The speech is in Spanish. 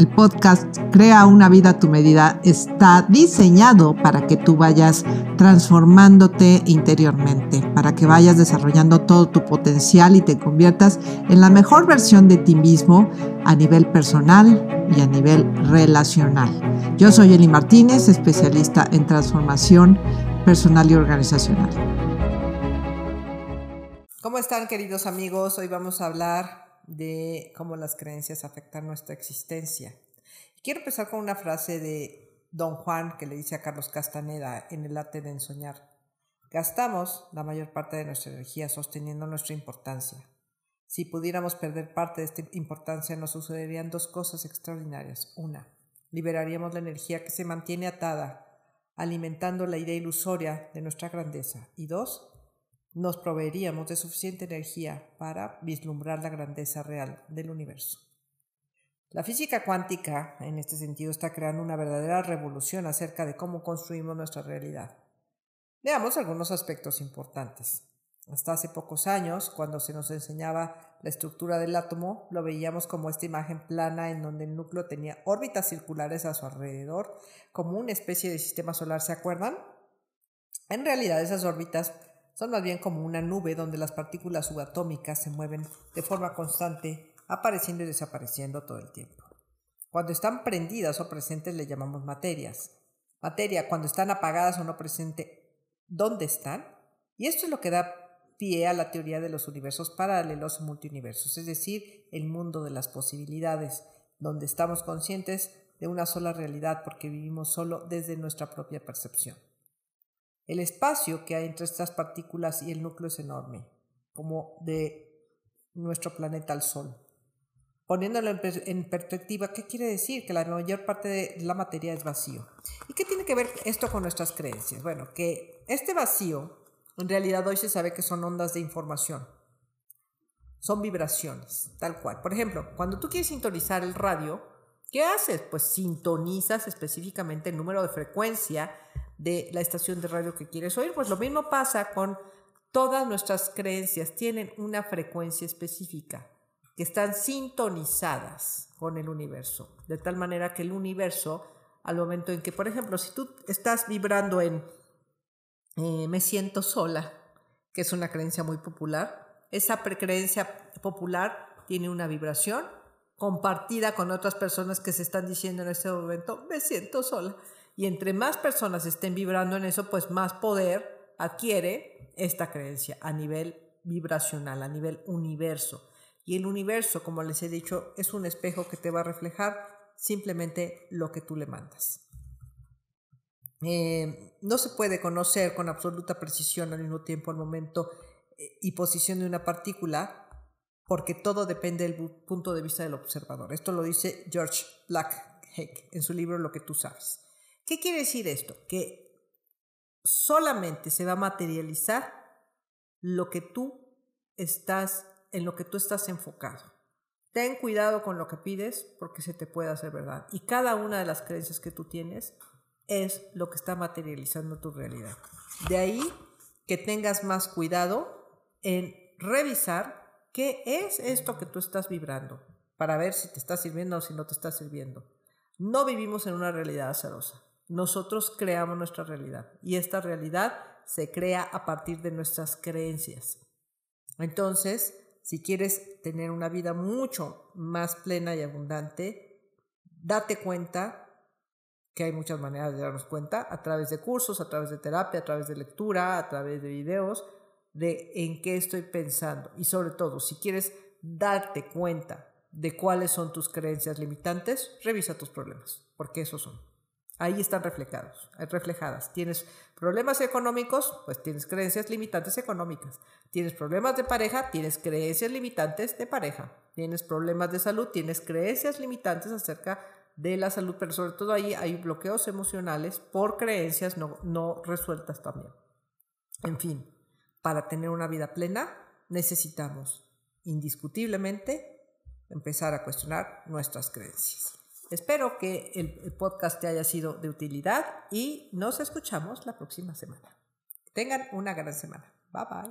El podcast Crea una vida a tu medida está diseñado para que tú vayas transformándote interiormente, para que vayas desarrollando todo tu potencial y te conviertas en la mejor versión de ti mismo a nivel personal y a nivel relacional. Yo soy Eli Martínez, especialista en transformación personal y organizacional. ¿Cómo están queridos amigos? Hoy vamos a hablar de cómo las creencias afectan nuestra existencia. Quiero empezar con una frase de Don Juan que le dice a Carlos Castaneda en el arte de ensoñar. Gastamos la mayor parte de nuestra energía sosteniendo nuestra importancia. Si pudiéramos perder parte de esta importancia, nos sucederían dos cosas extraordinarias. Una, liberaríamos la energía que se mantiene atada, alimentando la idea ilusoria de nuestra grandeza. Y dos, nos proveeríamos de suficiente energía para vislumbrar la grandeza real del universo. La física cuántica, en este sentido, está creando una verdadera revolución acerca de cómo construimos nuestra realidad. Veamos algunos aspectos importantes. Hasta hace pocos años, cuando se nos enseñaba la estructura del átomo, lo veíamos como esta imagen plana en donde el núcleo tenía órbitas circulares a su alrededor, como una especie de sistema solar, ¿se acuerdan? En realidad esas órbitas son más bien como una nube donde las partículas subatómicas se mueven de forma constante, apareciendo y desapareciendo todo el tiempo. Cuando están prendidas o presentes le llamamos materias. Materia, cuando están apagadas o no presentes, ¿dónde están? Y esto es lo que da pie a la teoría de los universos paralelos o multiuniversos, es decir, el mundo de las posibilidades, donde estamos conscientes de una sola realidad porque vivimos solo desde nuestra propia percepción. El espacio que hay entre estas partículas y el núcleo es enorme, como de nuestro planeta al Sol. Poniéndolo en perspectiva, ¿qué quiere decir? Que la mayor parte de la materia es vacío. ¿Y qué tiene que ver esto con nuestras creencias? Bueno, que este vacío, en realidad hoy se sabe que son ondas de información. Son vibraciones, tal cual. Por ejemplo, cuando tú quieres sintonizar el radio, ¿qué haces? Pues sintonizas específicamente el número de frecuencia de la estación de radio que quieres oír. Pues lo mismo pasa con todas nuestras creencias, tienen una frecuencia específica, que están sintonizadas con el universo, de tal manera que el universo, al momento en que, por ejemplo, si tú estás vibrando en eh, me siento sola, que es una creencia muy popular, esa creencia popular tiene una vibración compartida con otras personas que se están diciendo en este momento, me siento sola. Y entre más personas estén vibrando en eso, pues más poder adquiere esta creencia a nivel vibracional, a nivel universo. Y el universo, como les he dicho, es un espejo que te va a reflejar simplemente lo que tú le mandas. Eh, no se puede conocer con absoluta precisión al mismo tiempo el momento eh, y posición de una partícula porque todo depende del punto de vista del observador. Esto lo dice George Blackheck en su libro Lo que tú sabes. ¿Qué quiere decir esto? Que solamente se va a materializar lo que tú estás, en lo que tú estás enfocado. Ten cuidado con lo que pides porque se te puede hacer verdad. Y cada una de las creencias que tú tienes es lo que está materializando tu realidad. De ahí que tengas más cuidado en revisar qué es esto que tú estás vibrando para ver si te está sirviendo o si no te está sirviendo. No vivimos en una realidad azarosa. Nosotros creamos nuestra realidad y esta realidad se crea a partir de nuestras creencias. Entonces, si quieres tener una vida mucho más plena y abundante, date cuenta que hay muchas maneras de darnos cuenta, a través de cursos, a través de terapia, a través de lectura, a través de videos, de en qué estoy pensando. Y sobre todo, si quieres darte cuenta de cuáles son tus creencias limitantes, revisa tus problemas, porque esos son. Ahí están reflejados, eh, reflejadas. Tienes problemas económicos, pues tienes creencias limitantes económicas. Tienes problemas de pareja, tienes creencias limitantes de pareja. Tienes problemas de salud, tienes creencias limitantes acerca de la salud, pero sobre todo ahí hay bloqueos emocionales por creencias no, no resueltas también. En fin, para tener una vida plena necesitamos indiscutiblemente empezar a cuestionar nuestras creencias. Espero que el, podcast te haya sido de utilidad y nos escuchamos la próxima semana. tengan una gran semana. Bye bye.